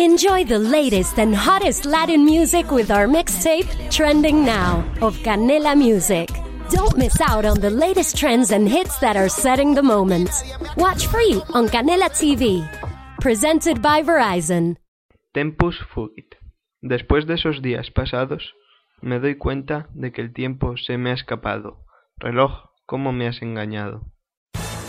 Enjoy the latest and hottest Latin music with our mixtape, Trending Now, of Canela Music. Don't miss out on the latest trends and hits that are setting the moment. Watch free on Canela TV. Presented by Verizon. Tempus fugit. Después de esos días pasados, me doy cuenta de que el tiempo se me ha escapado. Reloj, ¿cómo me has engañado?